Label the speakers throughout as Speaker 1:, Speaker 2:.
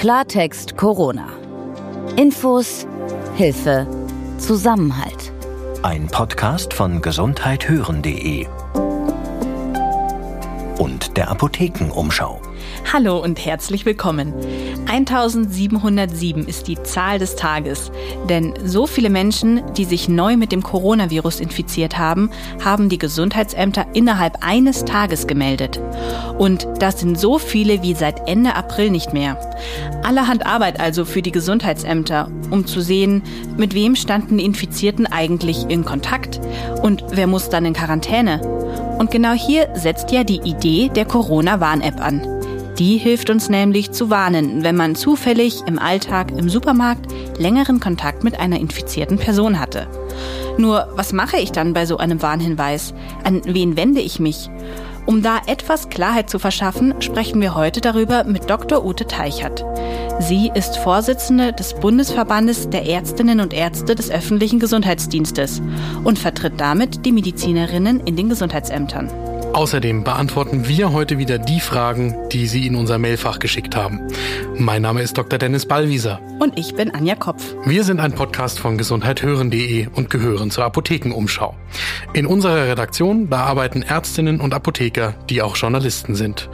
Speaker 1: Klartext Corona. Infos, Hilfe, Zusammenhalt.
Speaker 2: Ein Podcast von gesundheithören.de und der Apothekenumschau.
Speaker 3: Hallo und herzlich willkommen. 1707 ist die Zahl des Tages, denn so viele Menschen, die sich neu mit dem Coronavirus infiziert haben, haben die Gesundheitsämter innerhalb eines Tages gemeldet. Und das sind so viele wie seit Ende April nicht mehr. Allerhand Arbeit also für die Gesundheitsämter, um zu sehen, mit wem standen die Infizierten eigentlich in Kontakt und wer muss dann in Quarantäne. Und genau hier setzt ja die Idee der Corona-Warn-App an. Die hilft uns nämlich zu warnen, wenn man zufällig im Alltag im Supermarkt längeren Kontakt mit einer infizierten Person hatte. Nur, was mache ich dann bei so einem Warnhinweis? An wen wende ich mich? Um da etwas Klarheit zu verschaffen, sprechen wir heute darüber mit Dr. Ute Teichert. Sie ist Vorsitzende des Bundesverbandes der Ärztinnen und Ärzte des öffentlichen Gesundheitsdienstes und vertritt damit die Medizinerinnen in den Gesundheitsämtern.
Speaker 4: Außerdem beantworten wir heute wieder die Fragen, die Sie in unser Mailfach geschickt haben. Mein Name ist Dr. Dennis Ballwieser.
Speaker 3: Und ich bin Anja Kopf.
Speaker 4: Wir sind ein Podcast von gesundheithören.de und gehören zur Apothekenumschau. In unserer Redaktion, da arbeiten Ärztinnen und Apotheker, die auch Journalisten sind.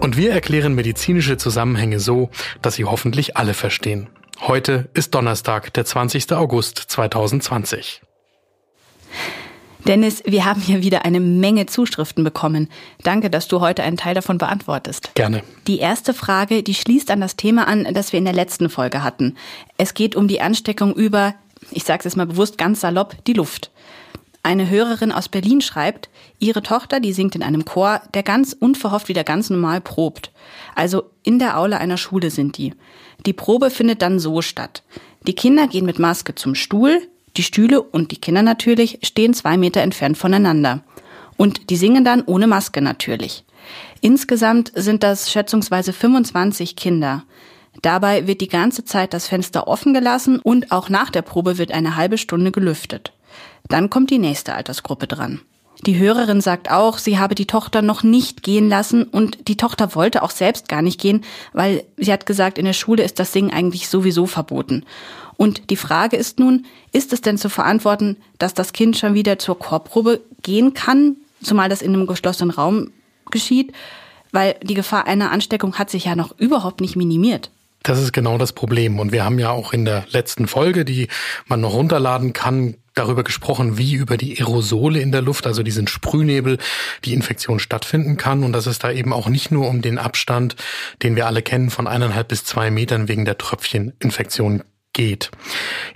Speaker 4: Und wir erklären medizinische Zusammenhänge so, dass Sie hoffentlich alle verstehen. Heute ist Donnerstag, der 20. August 2020.
Speaker 3: Dennis, wir haben hier wieder eine Menge Zuschriften bekommen. Danke, dass du heute einen Teil davon beantwortest.
Speaker 4: Gerne.
Speaker 3: Die erste Frage, die schließt an das Thema an, das wir in der letzten Folge hatten. Es geht um die Ansteckung über, ich sage es jetzt mal bewusst ganz salopp, die Luft. Eine Hörerin aus Berlin schreibt, ihre Tochter, die singt in einem Chor, der ganz unverhofft wieder ganz normal probt. Also in der Aula einer Schule sind die. Die Probe findet dann so statt. Die Kinder gehen mit Maske zum Stuhl, die Stühle und die Kinder natürlich stehen zwei Meter entfernt voneinander. Und die singen dann ohne Maske natürlich. Insgesamt sind das schätzungsweise 25 Kinder. Dabei wird die ganze Zeit das Fenster offen gelassen und auch nach der Probe wird eine halbe Stunde gelüftet. Dann kommt die nächste Altersgruppe dran. Die Hörerin sagt auch, sie habe die Tochter noch nicht gehen lassen und die Tochter wollte auch selbst gar nicht gehen, weil sie hat gesagt, in der Schule ist das Singen eigentlich sowieso verboten. Und die Frage ist nun, ist es denn zu verantworten, dass das Kind schon wieder zur Chorprobe gehen kann, zumal das in einem geschlossenen Raum geschieht? Weil die Gefahr einer Ansteckung hat sich ja noch überhaupt nicht minimiert.
Speaker 4: Das ist genau das Problem. Und wir haben ja auch in der letzten Folge, die man noch runterladen kann, darüber gesprochen, wie über die Aerosole in der Luft, also diesen Sprühnebel, die Infektion stattfinden kann. Und dass es da eben auch nicht nur um den Abstand, den wir alle kennen, von eineinhalb bis zwei Metern wegen der Tröpfcheninfektion geht.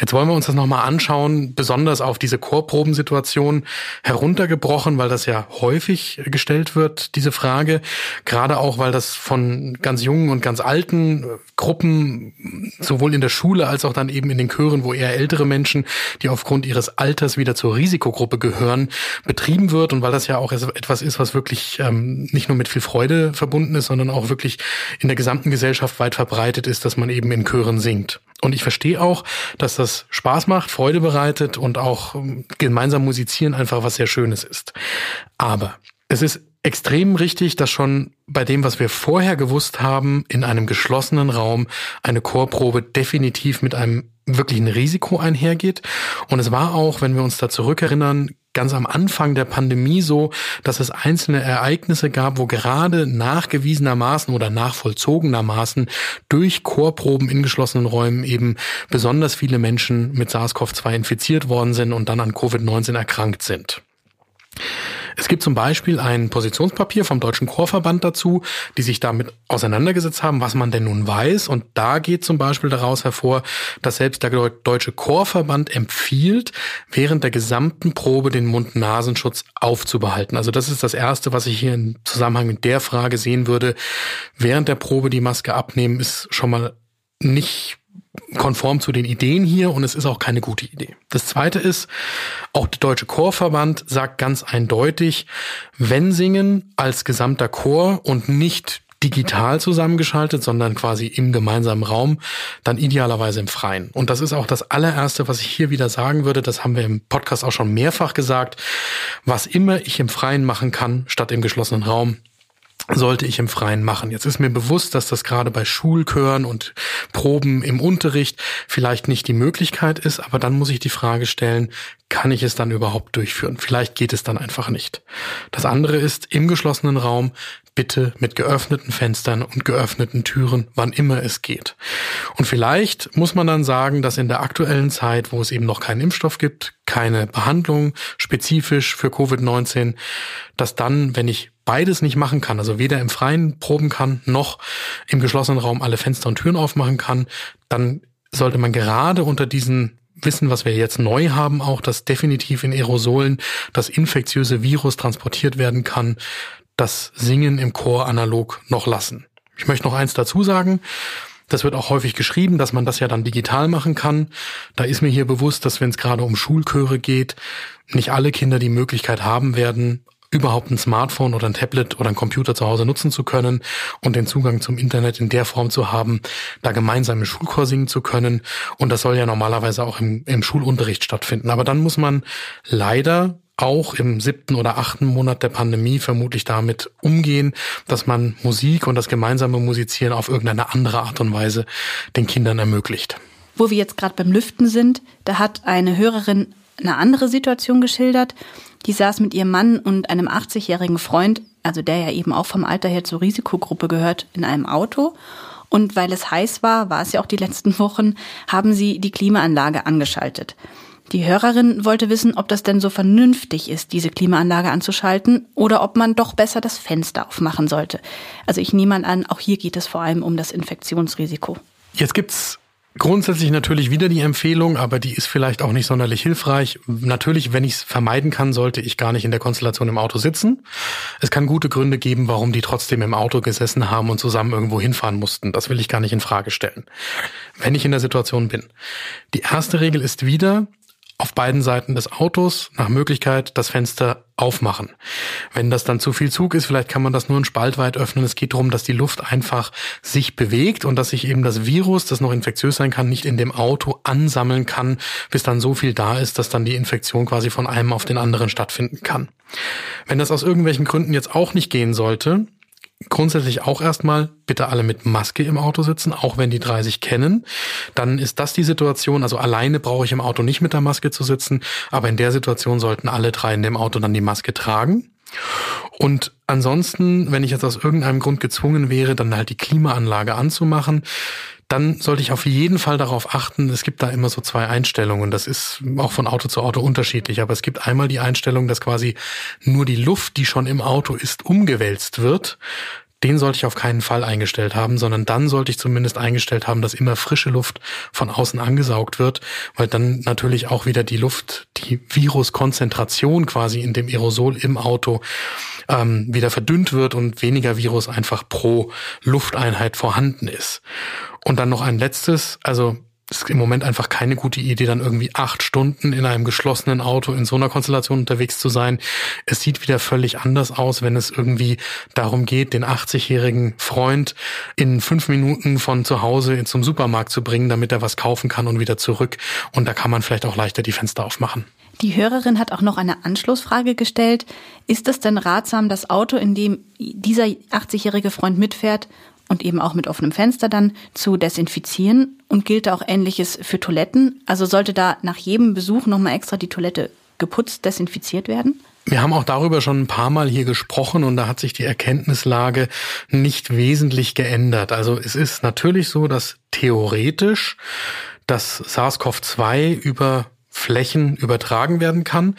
Speaker 4: Jetzt wollen wir uns das nochmal anschauen, besonders auf diese Chorprobensituation heruntergebrochen, weil das ja häufig gestellt wird, diese Frage. Gerade auch, weil das von ganz jungen und ganz alten Gruppen, sowohl in der Schule als auch dann eben in den Chören, wo eher ältere Menschen, die aufgrund ihres Alters wieder zur Risikogruppe gehören, betrieben wird und weil das ja auch etwas ist, was wirklich ähm, nicht nur mit viel Freude verbunden ist, sondern auch wirklich in der gesamten Gesellschaft weit verbreitet ist, dass man eben in Chören singt. Und ich verstehe auch, dass das Spaß macht, Freude bereitet und auch ähm, gemeinsam musizieren einfach was sehr Schönes ist. Aber es ist extrem richtig, dass schon bei dem, was wir vorher gewusst haben, in einem geschlossenen Raum eine Chorprobe definitiv mit einem wirklichen Risiko einhergeht. Und es war auch, wenn wir uns da zurückerinnern, ganz am Anfang der Pandemie so, dass es einzelne Ereignisse gab, wo gerade nachgewiesenermaßen oder nachvollzogenermaßen durch Chorproben in geschlossenen Räumen eben besonders viele Menschen mit SARS-CoV-2 infiziert worden sind und dann an Covid-19 erkrankt sind. Es gibt zum Beispiel ein Positionspapier vom Deutschen Chorverband dazu, die sich damit auseinandergesetzt haben, was man denn nun weiß. Und da geht zum Beispiel daraus hervor, dass selbst der Deutsche Chorverband empfiehlt, während der gesamten Probe den Mund-Nasenschutz aufzubehalten. Also das ist das Erste, was ich hier im Zusammenhang mit der Frage sehen würde. Während der Probe die Maske abnehmen ist schon mal nicht konform zu den Ideen hier und es ist auch keine gute Idee. Das zweite ist, auch der Deutsche Chorverband sagt ganz eindeutig, wenn singen als gesamter Chor und nicht digital zusammengeschaltet, sondern quasi im gemeinsamen Raum, dann idealerweise im Freien. Und das ist auch das allererste, was ich hier wieder sagen würde. Das haben wir im Podcast auch schon mehrfach gesagt. Was immer ich im Freien machen kann, statt im geschlossenen Raum, sollte ich im Freien machen. Jetzt ist mir bewusst, dass das gerade bei Schulchören und Proben im Unterricht vielleicht nicht die Möglichkeit ist, aber dann muss ich die Frage stellen, kann ich es dann überhaupt durchführen? Vielleicht geht es dann einfach nicht. Das andere ist, im geschlossenen Raum bitte mit geöffneten Fenstern und geöffneten Türen, wann immer es geht. Und vielleicht muss man dann sagen, dass in der aktuellen Zeit, wo es eben noch keinen Impfstoff gibt, keine Behandlung spezifisch für Covid-19, dass dann, wenn ich beides nicht machen kann, also weder im Freien proben kann, noch im geschlossenen Raum alle Fenster und Türen aufmachen kann, dann sollte man gerade unter diesen Wissen, was wir jetzt neu haben, auch, dass definitiv in Aerosolen das infektiöse Virus transportiert werden kann, das Singen im Chor analog noch lassen. Ich möchte noch eins dazu sagen. Das wird auch häufig geschrieben, dass man das ja dann digital machen kann. Da ist mir hier bewusst, dass wenn es gerade um Schulchöre geht, nicht alle Kinder die Möglichkeit haben werden, überhaupt ein Smartphone oder ein Tablet oder ein Computer zu Hause nutzen zu können und den Zugang zum Internet in der Form zu haben, da gemeinsam im Schulchor singen zu können. Und das soll ja normalerweise auch im, im Schulunterricht stattfinden. Aber dann muss man leider auch im siebten oder achten Monat der Pandemie vermutlich damit umgehen, dass man Musik und das gemeinsame Musizieren auf irgendeine andere Art und Weise den Kindern ermöglicht.
Speaker 3: Wo wir jetzt gerade beim Lüften sind, da hat eine Hörerin eine andere Situation geschildert. Die saß mit ihrem Mann und einem 80-jährigen Freund, also der ja eben auch vom Alter her zur Risikogruppe gehört, in einem Auto. Und weil es heiß war, war es ja auch die letzten Wochen, haben sie die Klimaanlage angeschaltet. Die Hörerin wollte wissen, ob das denn so vernünftig ist, diese Klimaanlage anzuschalten oder ob man doch besser das Fenster aufmachen sollte. Also ich nehme an, auch hier geht es vor allem um das Infektionsrisiko.
Speaker 4: Jetzt gibt's Grundsätzlich natürlich wieder die Empfehlung, aber die ist vielleicht auch nicht sonderlich hilfreich. Natürlich, wenn ich es vermeiden kann, sollte ich gar nicht in der Konstellation im Auto sitzen. Es kann gute Gründe geben, warum die trotzdem im Auto gesessen haben und zusammen irgendwo hinfahren mussten. Das will ich gar nicht in Frage stellen. Wenn ich in der Situation bin. Die erste Regel ist wieder, auf beiden Seiten des Autos nach Möglichkeit das Fenster aufmachen. Wenn das dann zu viel Zug ist, vielleicht kann man das nur einen Spalt weit öffnen. Es geht darum, dass die Luft einfach sich bewegt und dass sich eben das Virus, das noch infektiös sein kann, nicht in dem Auto ansammeln kann, bis dann so viel da ist, dass dann die Infektion quasi von einem auf den anderen stattfinden kann. Wenn das aus irgendwelchen Gründen jetzt auch nicht gehen sollte, grundsätzlich auch erstmal bitte alle mit Maske im Auto sitzen, auch wenn die drei sich kennen. Dann ist das die Situation, also alleine brauche ich im Auto nicht mit der Maske zu sitzen, aber in der Situation sollten alle drei in dem Auto dann die Maske tragen. Und ansonsten, wenn ich jetzt aus irgendeinem Grund gezwungen wäre, dann halt die Klimaanlage anzumachen, dann sollte ich auf jeden Fall darauf achten, es gibt da immer so zwei Einstellungen. Das ist auch von Auto zu Auto unterschiedlich, aber es gibt einmal die Einstellung, dass quasi nur die Luft, die schon im Auto ist, umgewälzt wird. Den sollte ich auf keinen Fall eingestellt haben, sondern dann sollte ich zumindest eingestellt haben, dass immer frische Luft von außen angesaugt wird, weil dann natürlich auch wieder die Luft, die Viruskonzentration quasi in dem Aerosol im Auto ähm, wieder verdünnt wird und weniger Virus einfach pro Lufteinheit vorhanden ist. Und dann noch ein letztes, also es ist im Moment einfach keine gute Idee, dann irgendwie acht Stunden in einem geschlossenen Auto in so einer Konstellation unterwegs zu sein. Es sieht wieder völlig anders aus, wenn es irgendwie darum geht, den 80-jährigen Freund in fünf Minuten von zu Hause zum Supermarkt zu bringen, damit er was kaufen kann und wieder zurück. Und da kann man vielleicht auch leichter die Fenster aufmachen.
Speaker 3: Die Hörerin hat auch noch eine Anschlussfrage gestellt. Ist es denn ratsam, das Auto, in dem dieser 80-jährige Freund mitfährt, und eben auch mit offenem Fenster dann zu desinfizieren und gilt auch ähnliches für Toiletten. Also sollte da nach jedem Besuch nochmal extra die Toilette geputzt, desinfiziert werden?
Speaker 4: Wir haben auch darüber schon ein paar Mal hier gesprochen und da hat sich die Erkenntnislage nicht wesentlich geändert. Also es ist natürlich so, dass theoretisch das SARS-CoV-2 über Flächen übertragen werden kann.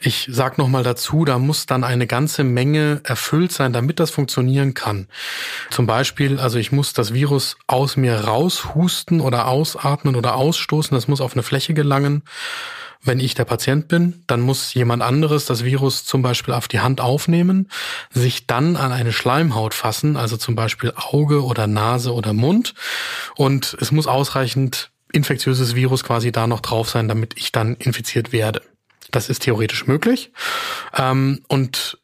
Speaker 4: Ich sage nochmal dazu, da muss dann eine ganze Menge erfüllt sein, damit das funktionieren kann. Zum Beispiel, also ich muss das Virus aus mir raushusten oder ausatmen oder ausstoßen, das muss auf eine Fläche gelangen. Wenn ich der Patient bin, dann muss jemand anderes das Virus zum Beispiel auf die Hand aufnehmen, sich dann an eine Schleimhaut fassen, also zum Beispiel Auge oder Nase oder Mund. Und es muss ausreichend infektiöses Virus quasi da noch drauf sein, damit ich dann infiziert werde. Das ist theoretisch möglich. Ähm, und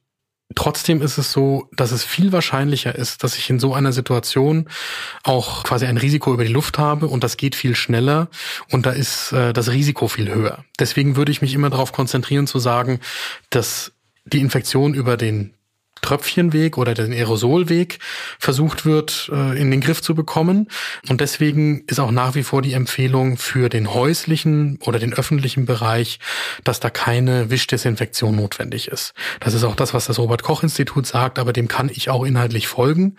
Speaker 4: Trotzdem ist es so, dass es viel wahrscheinlicher ist, dass ich in so einer Situation auch quasi ein Risiko über die Luft habe und das geht viel schneller und da ist äh, das Risiko viel höher. Deswegen würde ich mich immer darauf konzentrieren zu sagen, dass die Infektion über den Tröpfchenweg oder den Aerosolweg versucht wird, äh, in den Griff zu bekommen. Und deswegen ist auch nach wie vor die Empfehlung für den häuslichen oder den öffentlichen Bereich, dass da keine Wischdesinfektion notwendig ist. Das ist auch das, was das Robert-Koch-Institut sagt, aber dem kann ich auch inhaltlich folgen.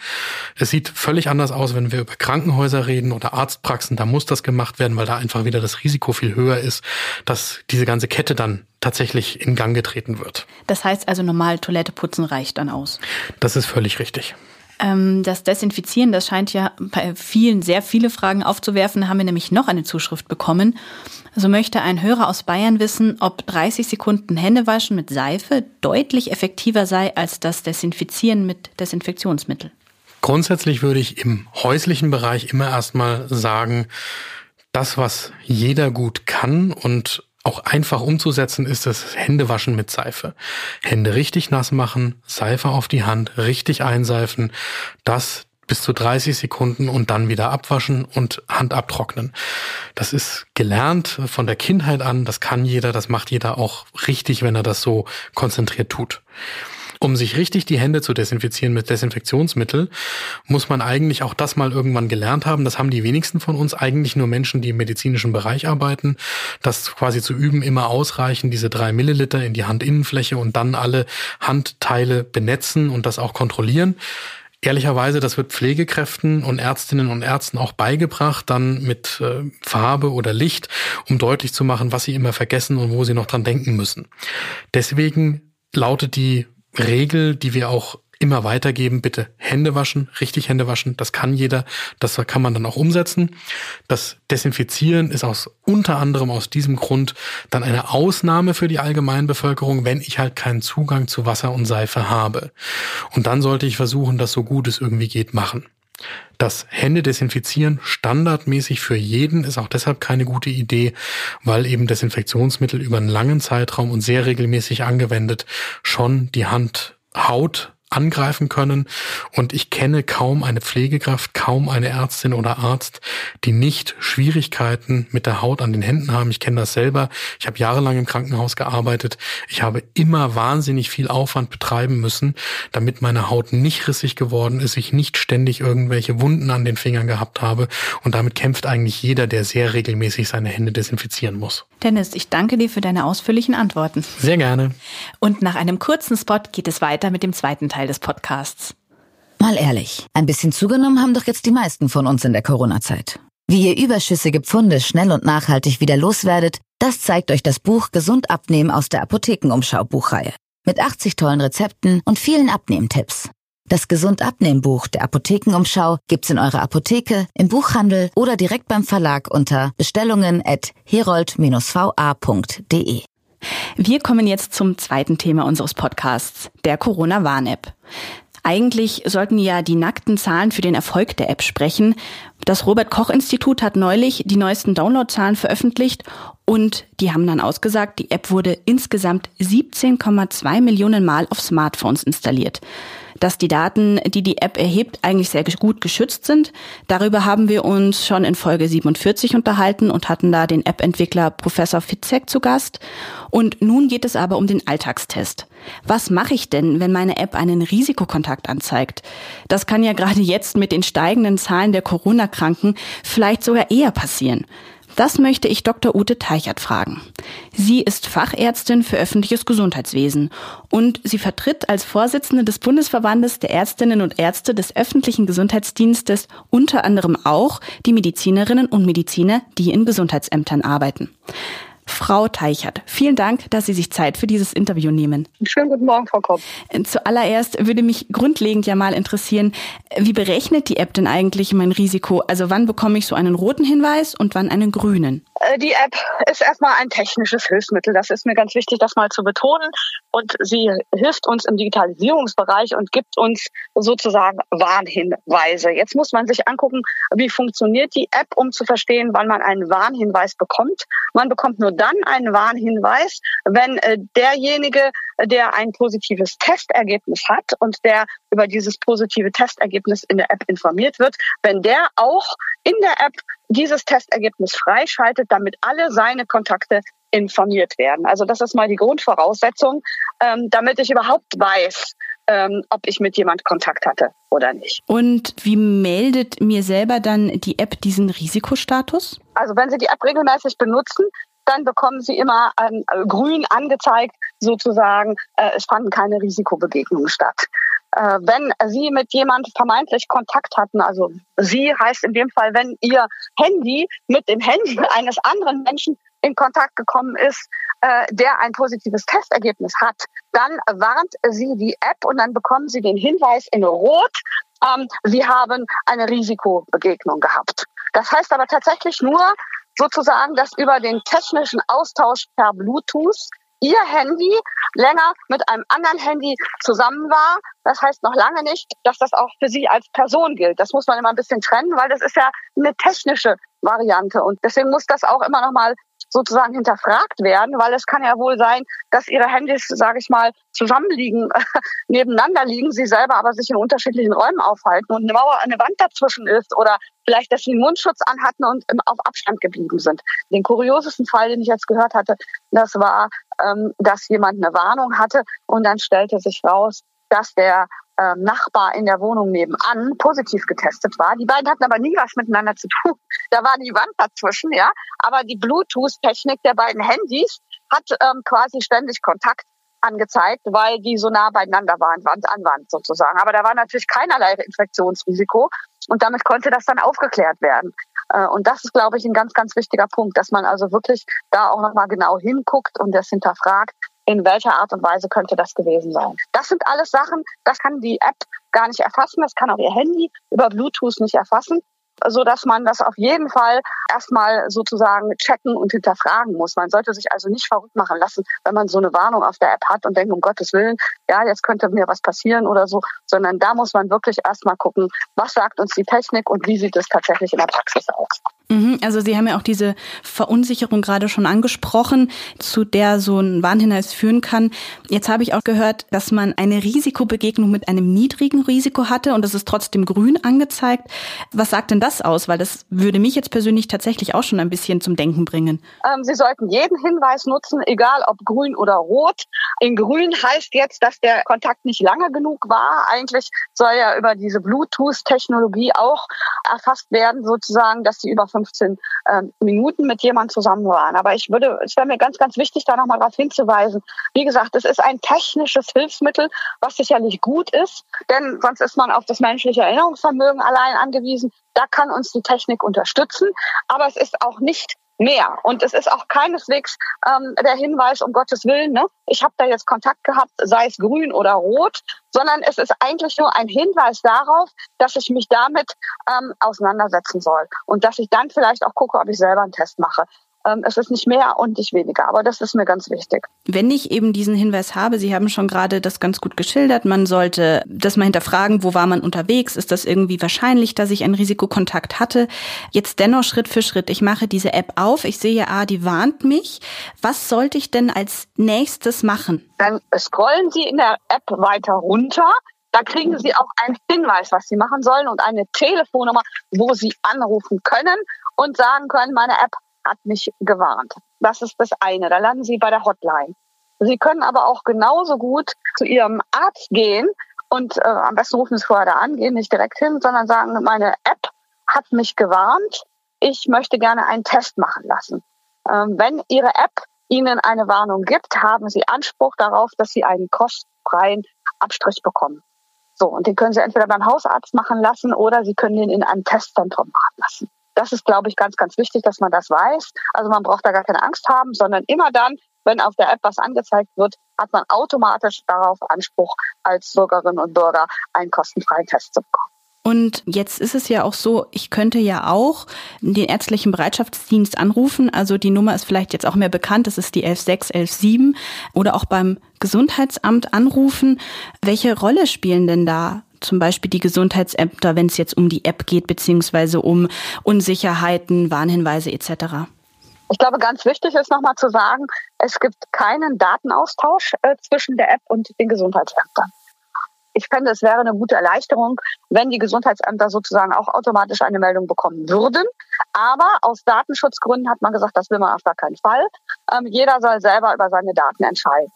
Speaker 4: Es sieht völlig anders aus, wenn wir über Krankenhäuser reden oder Arztpraxen. Da muss das gemacht werden, weil da einfach wieder das Risiko viel höher ist, dass diese ganze Kette dann tatsächlich in Gang getreten wird.
Speaker 3: Das heißt also normal Toilette putzen reicht dann aus.
Speaker 4: Das ist völlig richtig.
Speaker 3: Ähm, das Desinfizieren, das scheint ja bei vielen sehr viele Fragen aufzuwerfen. Haben wir nämlich noch eine Zuschrift bekommen. So möchte ein Hörer aus Bayern wissen, ob 30 Sekunden Händewaschen mit Seife deutlich effektiver sei als das Desinfizieren mit Desinfektionsmittel.
Speaker 4: Grundsätzlich würde ich im häuslichen Bereich immer erstmal sagen, das, was jeder gut kann und auch einfach umzusetzen ist das Händewaschen mit Seife. Hände richtig nass machen, Seife auf die Hand, richtig einseifen, das bis zu 30 Sekunden und dann wieder abwaschen und Hand abtrocknen. Das ist gelernt von der Kindheit an, das kann jeder, das macht jeder auch richtig, wenn er das so konzentriert tut. Um sich richtig die Hände zu desinfizieren mit Desinfektionsmittel, muss man eigentlich auch das mal irgendwann gelernt haben. Das haben die wenigsten von uns, eigentlich nur Menschen, die im medizinischen Bereich arbeiten. Das quasi zu üben immer ausreichen, diese drei Milliliter in die Handinnenfläche und dann alle Handteile benetzen und das auch kontrollieren. Ehrlicherweise, das wird Pflegekräften und Ärztinnen und Ärzten auch beigebracht, dann mit äh, Farbe oder Licht, um deutlich zu machen, was sie immer vergessen und wo sie noch dran denken müssen. Deswegen lautet die Regel, die wir auch immer weitergeben, bitte Hände waschen, richtig Hände waschen, das kann jeder, das kann man dann auch umsetzen. Das Desinfizieren ist aus unter anderem aus diesem Grund dann eine Ausnahme für die Allgemeinbevölkerung, wenn ich halt keinen Zugang zu Wasser und Seife habe. Und dann sollte ich versuchen, das so gut es irgendwie geht machen. Das Hände desinfizieren standardmäßig für jeden ist auch deshalb keine gute Idee, weil eben Desinfektionsmittel über einen langen Zeitraum und sehr regelmäßig angewendet schon die Handhaut angreifen können. Und ich kenne kaum eine Pflegekraft, kaum eine Ärztin oder Arzt, die nicht Schwierigkeiten mit der Haut an den Händen haben. Ich kenne das selber. Ich habe jahrelang im Krankenhaus gearbeitet. Ich habe immer wahnsinnig viel Aufwand betreiben müssen, damit meine Haut nicht rissig geworden ist, ich nicht ständig irgendwelche Wunden an den Fingern gehabt habe. Und damit kämpft eigentlich jeder, der sehr regelmäßig seine Hände desinfizieren muss.
Speaker 3: Dennis, ich danke dir für deine ausführlichen Antworten.
Speaker 4: Sehr gerne.
Speaker 3: Und nach einem kurzen Spot geht es weiter mit dem zweiten Teil des Podcasts.
Speaker 1: Mal ehrlich, ein bisschen zugenommen haben doch jetzt die meisten von uns in der Corona-Zeit. Wie ihr überschüssige Pfunde schnell und nachhaltig wieder loswerdet, das zeigt euch das Buch Gesund abnehmen aus der Apothekenumschau Buchreihe. Mit 80 tollen Rezepten und vielen Abnehmtipps. Das Gesund abnehmen Buch der Apothekenumschau gibt's in eurer Apotheke, im Buchhandel oder direkt beim Verlag unter Bestellungen at herold-va.de.
Speaker 3: Wir kommen jetzt zum zweiten Thema unseres Podcasts, der Corona-Warn-App. Eigentlich sollten ja die nackten Zahlen für den Erfolg der App sprechen. Das Robert Koch Institut hat neulich die neuesten Downloadzahlen veröffentlicht und die haben dann ausgesagt, die App wurde insgesamt 17,2 Millionen Mal auf Smartphones installiert dass die Daten, die die App erhebt, eigentlich sehr gut geschützt sind. Darüber haben wir uns schon in Folge 47 unterhalten und hatten da den App-Entwickler Professor Fitzek zu Gast. Und nun geht es aber um den Alltagstest. Was mache ich denn, wenn meine App einen Risikokontakt anzeigt? Das kann ja gerade jetzt mit den steigenden Zahlen der Corona-Kranken vielleicht sogar eher passieren. Das möchte ich Dr. Ute Teichert fragen. Sie ist Fachärztin für öffentliches Gesundheitswesen und sie vertritt als Vorsitzende des Bundesverbandes der Ärztinnen und Ärzte des öffentlichen Gesundheitsdienstes unter anderem auch die Medizinerinnen und Mediziner, die in Gesundheitsämtern arbeiten. Frau Teichert, vielen Dank, dass Sie sich Zeit für dieses Interview nehmen.
Speaker 5: Schönen guten Morgen, Frau Kopp.
Speaker 3: Zuallererst würde mich grundlegend ja mal interessieren, wie berechnet die App denn eigentlich mein Risiko? Also wann bekomme ich so einen roten Hinweis und wann einen grünen?
Speaker 5: Äh, die App ist erstmal ein technisches Hilfsmittel. Das ist mir ganz wichtig, das mal zu betonen. Und sie hilft uns im Digitalisierungsbereich und gibt uns sozusagen Warnhinweise. Jetzt muss man sich angucken, wie funktioniert die App, um zu verstehen, wann man einen Warnhinweis bekommt. Man bekommt nur dann einen Warnhinweis, wenn äh, derjenige, der ein positives Testergebnis hat und der über dieses positive Testergebnis in der App informiert wird, wenn der auch in der App dieses Testergebnis freischaltet, damit alle seine Kontakte informiert werden. Also das ist mal die Grundvoraussetzung, ähm, damit ich überhaupt weiß, ähm, ob ich mit jemand Kontakt hatte oder nicht.
Speaker 3: Und wie meldet mir selber dann die App diesen Risikostatus?
Speaker 5: Also wenn Sie die App regelmäßig benutzen, dann bekommen Sie immer ähm, grün angezeigt, sozusagen, äh, es fanden keine Risikobegegnungen statt. Äh, wenn Sie mit jemand vermeintlich Kontakt hatten, also Sie heißt in dem Fall, wenn Ihr Handy mit dem Handy eines anderen Menschen in Kontakt gekommen ist, äh, der ein positives Testergebnis hat, dann warnt Sie die App und dann bekommen Sie den Hinweis in Rot, ähm, Sie haben eine Risikobegegnung gehabt. Das heißt aber tatsächlich nur sozusagen, dass über den technischen Austausch per Bluetooth Ihr Handy länger mit einem anderen Handy zusammen war. Das heißt noch lange nicht, dass das auch für Sie als Person gilt. Das muss man immer ein bisschen trennen, weil das ist ja eine technische Variante. Und deswegen muss das auch immer noch mal sozusagen hinterfragt werden, weil es kann ja wohl sein, dass ihre Handys, sage ich mal, zusammenliegen, nebeneinander liegen, sie selber aber sich in unterschiedlichen Räumen aufhalten und eine Mauer, eine Wand dazwischen ist oder vielleicht, dass sie einen Mundschutz anhatten und auf Abstand geblieben sind. Den kuriosesten Fall, den ich jetzt gehört hatte, das war, ähm, dass jemand eine Warnung hatte und dann stellte sich raus, dass der äh, Nachbar in der Wohnung nebenan positiv getestet war. Die beiden hatten aber nie was miteinander zu tun. Da war die Wand dazwischen, ja. Aber die Bluetooth-Technik der beiden Handys hat ähm, quasi ständig Kontakt angezeigt, weil die so nah beieinander waren, Wand an Wand sozusagen. Aber da war natürlich keinerlei Infektionsrisiko und damit konnte das dann aufgeklärt werden. Äh, und das ist, glaube ich, ein ganz, ganz wichtiger Punkt, dass man also wirklich da auch nochmal genau hinguckt und das hinterfragt, in welcher Art und Weise könnte das gewesen sein. Das sind alles Sachen, das kann die App gar nicht erfassen, das kann auch ihr Handy über Bluetooth nicht erfassen so dass man das auf jeden Fall erstmal sozusagen checken und hinterfragen muss. Man sollte sich also nicht verrückt machen lassen, wenn man so eine Warnung auf der App hat und denkt, um Gottes Willen, ja, jetzt könnte mir was passieren oder so, sondern da muss man wirklich erstmal gucken, was sagt uns die Technik und wie sieht es tatsächlich in der Praxis aus.
Speaker 3: Mhm, also Sie haben ja auch diese Verunsicherung gerade schon angesprochen, zu der so ein Warnhinweis führen kann. Jetzt habe ich auch gehört, dass man eine Risikobegegnung mit einem niedrigen Risiko hatte und das ist trotzdem grün angezeigt. Was sagt denn das aus? Weil das würde mich jetzt persönlich tatsächlich auch schon ein bisschen zum Denken bringen.
Speaker 5: Ähm, Sie sollten jeden Hinweis nutzen, egal ob grün oder rot. In grün heißt jetzt, dass der Kontakt nicht lange genug war. Eigentlich soll ja über diese Bluetooth-Technologie auch erfasst werden, sozusagen, dass sie über 15 ähm, Minuten mit jemandem zusammen waren. Aber ich würde, es wäre mir ganz, ganz wichtig, da nochmal darauf hinzuweisen. Wie gesagt, es ist ein technisches Hilfsmittel, was sicherlich gut ist, denn sonst ist man auf das menschliche Erinnerungsvermögen allein angewiesen. Da kann uns die Technik unterstützen, aber es ist auch nicht mehr. Und es ist auch keineswegs ähm, der Hinweis, um Gottes Willen, ne, ich habe da jetzt Kontakt gehabt, sei es grün oder rot, sondern es ist eigentlich nur ein Hinweis darauf, dass ich mich damit ähm, auseinandersetzen soll und dass ich dann vielleicht auch gucke, ob ich selber einen Test mache. Ähm, es ist nicht mehr und nicht weniger, aber das ist mir ganz wichtig.
Speaker 3: Wenn ich eben diesen Hinweis habe, Sie haben schon gerade das ganz gut geschildert, man sollte das mal hinterfragen, wo war man unterwegs, ist das irgendwie wahrscheinlich, dass ich einen Risikokontakt hatte. Jetzt dennoch Schritt für Schritt, ich mache diese App auf, ich sehe, ah, die warnt mich. Was sollte ich denn als nächstes machen?
Speaker 5: Dann scrollen Sie in der App weiter runter. Da kriegen Sie auch einen Hinweis, was Sie machen sollen und eine Telefonnummer, wo Sie anrufen können und sagen können, meine App hat mich gewarnt. Das ist das eine. Da landen Sie bei der Hotline. Sie können aber auch genauso gut zu Ihrem Arzt gehen und äh, am besten rufen Sie vorher da an, gehen nicht direkt hin, sondern sagen, meine App hat mich gewarnt. Ich möchte gerne einen Test machen lassen. Ähm, wenn Ihre App Ihnen eine Warnung gibt, haben Sie Anspruch darauf, dass Sie einen kostenfreien Abstrich bekommen. So, und den können Sie entweder beim Hausarzt machen lassen oder Sie können ihn in einem Testzentrum machen lassen. Das ist, glaube ich, ganz, ganz wichtig, dass man das weiß. Also man braucht da gar keine Angst haben, sondern immer dann, wenn auf der App was angezeigt wird, hat man automatisch darauf Anspruch, als Bürgerinnen und Bürger einen kostenfreien Test zu bekommen.
Speaker 3: Und jetzt ist es ja auch so, ich könnte ja auch den ärztlichen Bereitschaftsdienst anrufen. Also die Nummer ist vielleicht jetzt auch mehr bekannt. Das ist die 116, 117 oder auch beim Gesundheitsamt anrufen. Welche Rolle spielen denn da zum Beispiel die Gesundheitsämter, wenn es jetzt um die App geht, beziehungsweise um Unsicherheiten, Warnhinweise etc.?
Speaker 5: Ich glaube, ganz wichtig ist nochmal zu sagen, es gibt keinen Datenaustausch äh, zwischen der App und den Gesundheitsämtern. Ich fände, es wäre eine gute Erleichterung, wenn die Gesundheitsämter sozusagen auch automatisch eine Meldung bekommen würden. Aber aus Datenschutzgründen hat man gesagt, das will man auf gar keinen Fall. Ähm, jeder soll selber über seine Daten entscheiden.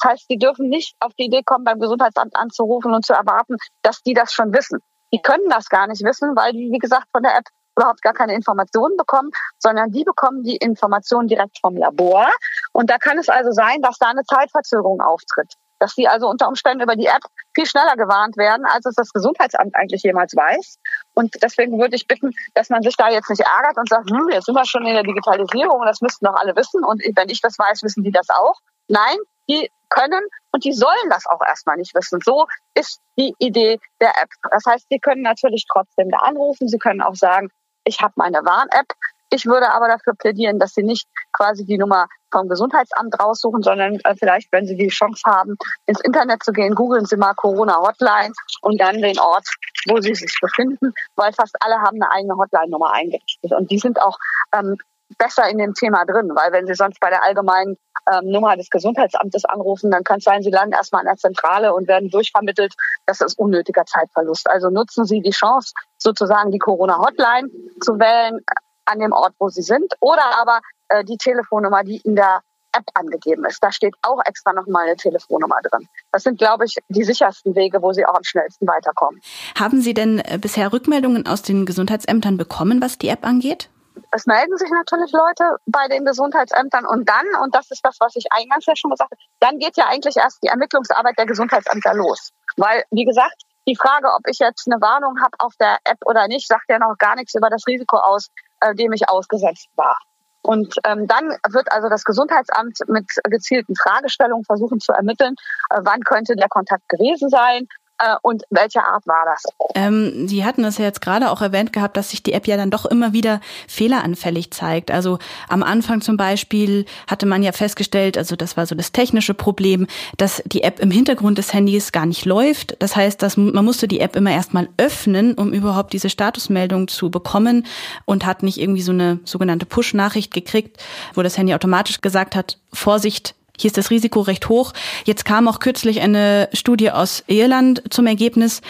Speaker 5: Das heißt, die dürfen nicht auf die Idee kommen, beim Gesundheitsamt anzurufen und zu erwarten, dass die das schon wissen. Die können das gar nicht wissen, weil die, wie gesagt, von der App überhaupt gar keine Informationen bekommen, sondern die bekommen die Informationen direkt vom Labor. Und da kann es also sein, dass da eine Zeitverzögerung auftritt. Dass die also unter Umständen über die App viel schneller gewarnt werden, als es das Gesundheitsamt eigentlich jemals weiß. Und deswegen würde ich bitten, dass man sich da jetzt nicht ärgert und sagt, hm, jetzt sind wir schon in der Digitalisierung, das müssten doch alle wissen. Und wenn ich das weiß, wissen die das auch. Nein, die können und die sollen das auch erstmal nicht wissen. So ist die Idee der App. Das heißt, sie können natürlich trotzdem da anrufen. Sie können auch sagen, ich habe meine Warn-App. Ich würde aber dafür plädieren, dass Sie nicht quasi die Nummer vom Gesundheitsamt raussuchen, sondern äh, vielleicht, wenn Sie die Chance haben, ins Internet zu gehen, googeln Sie mal Corona-Hotline und dann den Ort, wo Sie sich befinden, weil fast alle haben eine eigene Hotline-Nummer eingerichtet. Und die sind auch ähm, besser in dem Thema drin, weil wenn Sie sonst bei der allgemeinen ähm, Nummer des Gesundheitsamtes anrufen, dann kann es sein, Sie landen erstmal an der Zentrale und werden durchvermittelt. Das ist unnötiger Zeitverlust. Also nutzen Sie die Chance, sozusagen die Corona-Hotline zu wählen an dem Ort, wo Sie sind, oder aber äh, die Telefonnummer, die in der App angegeben ist. Da steht auch extra nochmal eine Telefonnummer drin. Das sind, glaube ich, die sichersten Wege, wo Sie auch am schnellsten weiterkommen.
Speaker 3: Haben Sie denn äh, bisher Rückmeldungen aus den Gesundheitsämtern bekommen, was die App angeht?
Speaker 5: Es melden sich natürlich Leute bei den Gesundheitsämtern und dann, und das ist das, was ich eingangs ja schon gesagt habe, dann geht ja eigentlich erst die Ermittlungsarbeit der Gesundheitsämter los. Weil, wie gesagt, die Frage, ob ich jetzt eine Warnung habe auf der App oder nicht, sagt ja noch gar nichts über das Risiko aus, äh, dem ich ausgesetzt war. Und ähm, dann wird also das Gesundheitsamt mit gezielten Fragestellungen versuchen zu ermitteln, äh, wann könnte der Kontakt gewesen sein, äh, und welche Art war das?
Speaker 3: Ähm, Sie hatten das ja jetzt gerade auch erwähnt gehabt, dass sich die App ja dann doch immer wieder fehleranfällig zeigt. Also am Anfang zum Beispiel hatte man ja festgestellt, also das war so das technische Problem, dass die App im Hintergrund des Handys gar nicht läuft. Das heißt, dass man musste die App immer erstmal öffnen, um überhaupt diese Statusmeldung zu bekommen und hat nicht irgendwie so eine sogenannte Push-Nachricht gekriegt, wo das Handy automatisch gesagt hat, Vorsicht, hier ist das Risiko recht hoch. Jetzt kam auch kürzlich eine Studie aus Irland zum Ergebnis,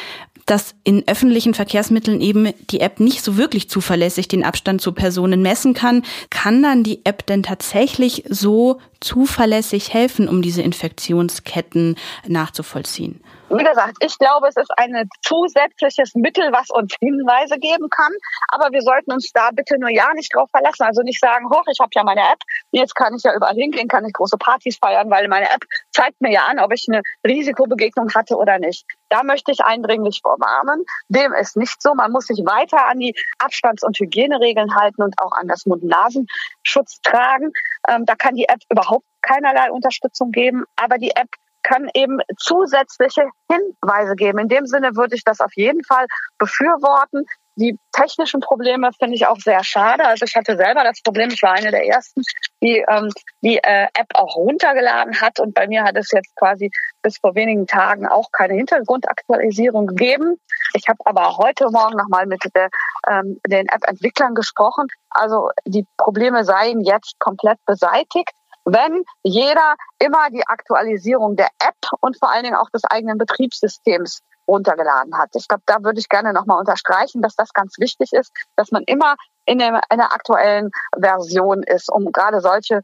Speaker 3: dass in öffentlichen Verkehrsmitteln eben die App nicht so wirklich zuverlässig den Abstand zu Personen messen kann. Kann dann die App denn tatsächlich so zuverlässig helfen, um diese Infektionsketten nachzuvollziehen?
Speaker 5: Wie gesagt, ich glaube, es ist ein zusätzliches Mittel, was uns Hinweise geben kann. Aber wir sollten uns da bitte nur ja nicht drauf verlassen. Also nicht sagen, hoch, ich habe ja meine App, jetzt kann ich ja überall hingehen, kann ich große Partys feiern, weil meine App zeigt mir ja an, ob ich eine Risikobegegnung hatte oder nicht. Da möchte ich eindringlich vorwarnen. Dem ist nicht so. Man muss sich weiter an die Abstands- und Hygieneregeln halten und auch an das Mund-Nasenschutz tragen. Ähm, da kann die App überhaupt keinerlei Unterstützung geben. Aber die App kann eben zusätzliche Hinweise geben. In dem Sinne würde ich das auf jeden Fall befürworten. Die technischen Probleme finde ich auch sehr schade. Also ich hatte selber das Problem, ich war eine der ersten, die ähm, die äh, App auch runtergeladen hat und bei mir hat es jetzt quasi bis vor wenigen Tagen auch keine Hintergrundaktualisierung gegeben. Ich habe aber heute Morgen nochmal mit der, ähm, den App-Entwicklern gesprochen. Also die Probleme seien jetzt komplett beseitigt wenn jeder immer die Aktualisierung der App und vor allen Dingen auch des eigenen Betriebssystems runtergeladen hat. Ich glaube, da würde ich gerne nochmal unterstreichen, dass das ganz wichtig ist, dass man immer in der, in der aktuellen Version ist, um gerade solche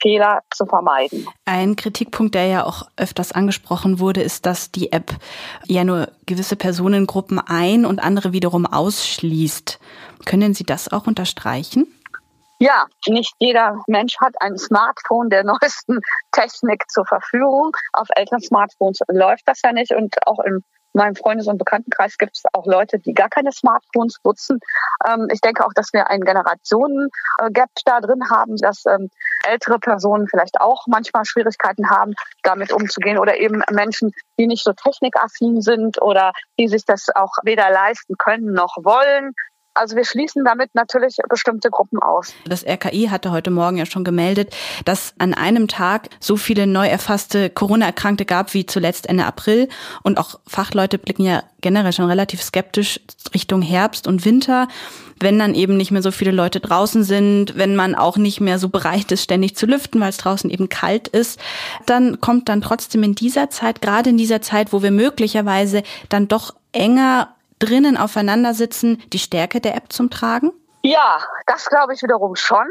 Speaker 5: Fehler zu vermeiden.
Speaker 3: Ein Kritikpunkt, der ja auch öfters angesprochen wurde, ist, dass die App ja nur gewisse Personengruppen ein und andere wiederum ausschließt. Können Sie das auch unterstreichen?
Speaker 5: Ja, nicht jeder Mensch hat ein Smartphone der neuesten Technik zur Verfügung. Auf älteren Smartphones läuft das ja nicht und auch in meinem Freundes- und Bekanntenkreis gibt es auch Leute, die gar keine Smartphones nutzen. Ähm, ich denke auch, dass wir einen Generationen-Gap da drin haben, dass ähm, ältere Personen vielleicht auch manchmal Schwierigkeiten haben, damit umzugehen oder eben Menschen, die nicht so technikaffin sind oder die sich das auch weder leisten können noch wollen. Also wir schließen damit natürlich bestimmte Gruppen aus.
Speaker 3: Das RKI hatte heute Morgen ja schon gemeldet, dass an einem Tag so viele neu erfasste Corona-Erkrankte gab wie zuletzt Ende April. Und auch Fachleute blicken ja generell schon relativ skeptisch Richtung Herbst und Winter, wenn dann eben nicht mehr so viele Leute draußen sind, wenn man auch nicht mehr so bereit ist, ständig zu lüften, weil es draußen eben kalt ist, dann kommt dann trotzdem in dieser Zeit, gerade in dieser Zeit, wo wir möglicherweise dann doch enger drinnen aufeinander sitzen, die Stärke der App zum Tragen?
Speaker 5: Ja, das glaube ich wiederum schon.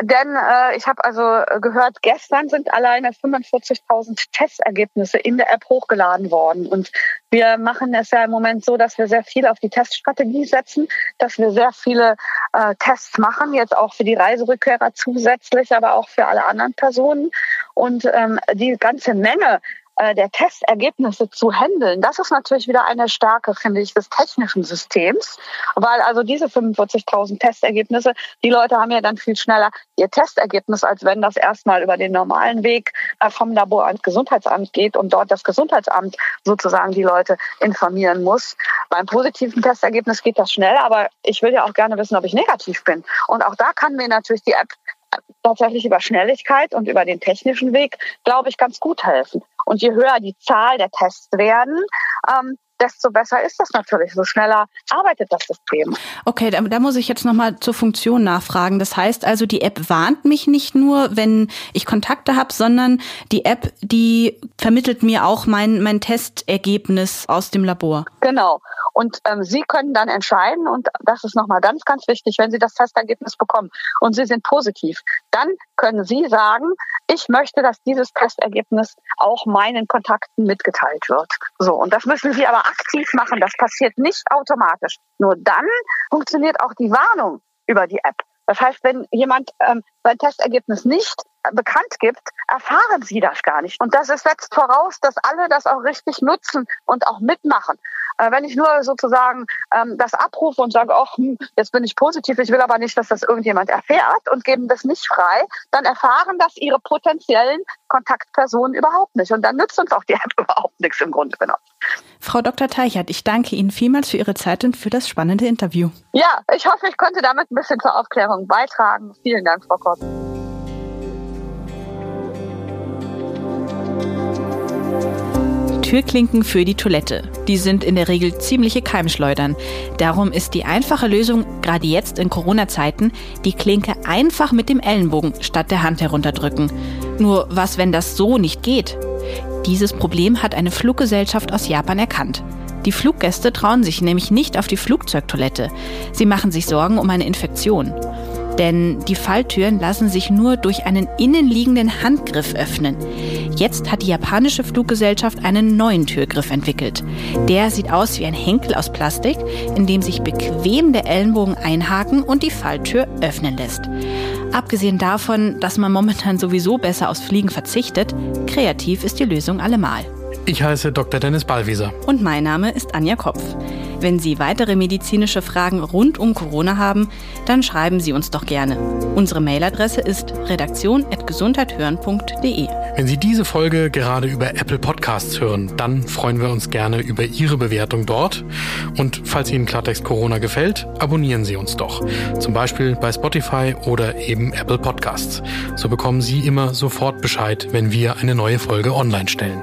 Speaker 5: denn äh, ich habe also gehört, gestern sind alleine 45.000 Testergebnisse in der App hochgeladen worden. Und wir machen es ja im Moment so, dass wir sehr viel auf die Teststrategie setzen, dass wir sehr viele äh, Tests machen, jetzt auch für die Reiserückkehrer zusätzlich, aber auch für alle anderen Personen. Und ähm, die ganze Menge äh, der Testergebnisse zu handeln, das ist natürlich wieder eine Stärke, finde ich, des technischen Systems, weil also diese 45.000 Testergebnisse, die Leute haben ja dann viel schneller ihr Testergebnis, als wenn das erstmal über den normalen Weg äh, vom Labor ans Gesundheitsamt geht und dort das Gesundheitsamt sozusagen die Leute informieren muss. Beim positiven Testergebnis geht das schnell, aber ich will ja auch gerne wissen, ob ich negativ bin. Und auch da kann mir natürlich die App tatsächlich über Schnelligkeit und über den technischen Weg, glaube ich, ganz gut helfen. Und je höher die Zahl der Tests werden, ähm, desto besser ist das natürlich, so schneller arbeitet das System.
Speaker 3: Okay, da, da muss ich jetzt nochmal zur Funktion nachfragen. Das heißt also, die App warnt mich nicht nur, wenn ich Kontakte habe, sondern die App, die vermittelt mir auch mein, mein Testergebnis aus dem Labor.
Speaker 5: Genau. Und ähm, Sie können dann entscheiden, und das ist nochmal ganz, ganz wichtig, wenn Sie das Testergebnis bekommen und Sie sind positiv, dann können Sie sagen, ich möchte, dass dieses Testergebnis auch meinen Kontakten mitgeteilt wird. So, und das müssen Sie aber aktiv machen. Das passiert nicht automatisch. Nur dann funktioniert auch die Warnung über die App. Das heißt, wenn jemand ähm, sein Testergebnis nicht bekannt gibt, erfahren sie das gar nicht. Und das setzt voraus, dass alle das auch richtig nutzen und auch mitmachen. Äh, wenn ich nur sozusagen ähm, das abrufe und sage, ach, hm, jetzt bin ich positiv, ich will aber nicht, dass das irgendjemand erfährt und geben das nicht frei, dann erfahren das ihre potenziellen Kontaktpersonen überhaupt nicht. Und dann nützt uns auch die App überhaupt nichts im Grunde genommen.
Speaker 3: Frau Dr. Teichert, ich danke Ihnen vielmals für Ihre Zeit und für das spannende Interview.
Speaker 5: Ja, ich hoffe, ich konnte damit ein bisschen zur Aufklärung beitragen. Vielen Dank, Frau Kopp.
Speaker 3: Türklinken für die Toilette. Die sind in der Regel ziemliche Keimschleudern. Darum ist die einfache Lösung, gerade jetzt in Corona-Zeiten, die Klinke einfach mit dem Ellenbogen statt der Hand herunterdrücken. Nur was, wenn das so nicht geht? Dieses Problem hat eine Fluggesellschaft aus Japan erkannt. Die Fluggäste trauen sich nämlich nicht auf die Flugzeugtoilette. Sie machen sich Sorgen um eine Infektion. Denn die Falltüren lassen sich nur durch einen innenliegenden Handgriff öffnen. Jetzt hat die japanische Fluggesellschaft einen neuen Türgriff entwickelt. Der sieht aus wie ein Henkel aus Plastik, in dem sich bequem der Ellenbogen einhaken und die Falltür öffnen lässt. Abgesehen davon, dass man momentan sowieso besser aufs Fliegen verzichtet, kreativ ist die Lösung allemal.
Speaker 4: Ich heiße Dr. Dennis Ballwieser.
Speaker 3: Und mein Name ist Anja Kopf. Wenn Sie weitere medizinische Fragen rund um Corona haben, dann schreiben Sie uns doch gerne. Unsere Mailadresse ist redaktion.gesundheithören.de.
Speaker 4: Wenn Sie diese Folge gerade über Apple Podcasts hören, dann freuen wir uns gerne über Ihre Bewertung dort. Und falls Ihnen Klartext Corona gefällt, abonnieren Sie uns doch. Zum Beispiel bei Spotify oder eben Apple Podcasts. So bekommen Sie immer sofort Bescheid, wenn wir eine neue Folge online stellen.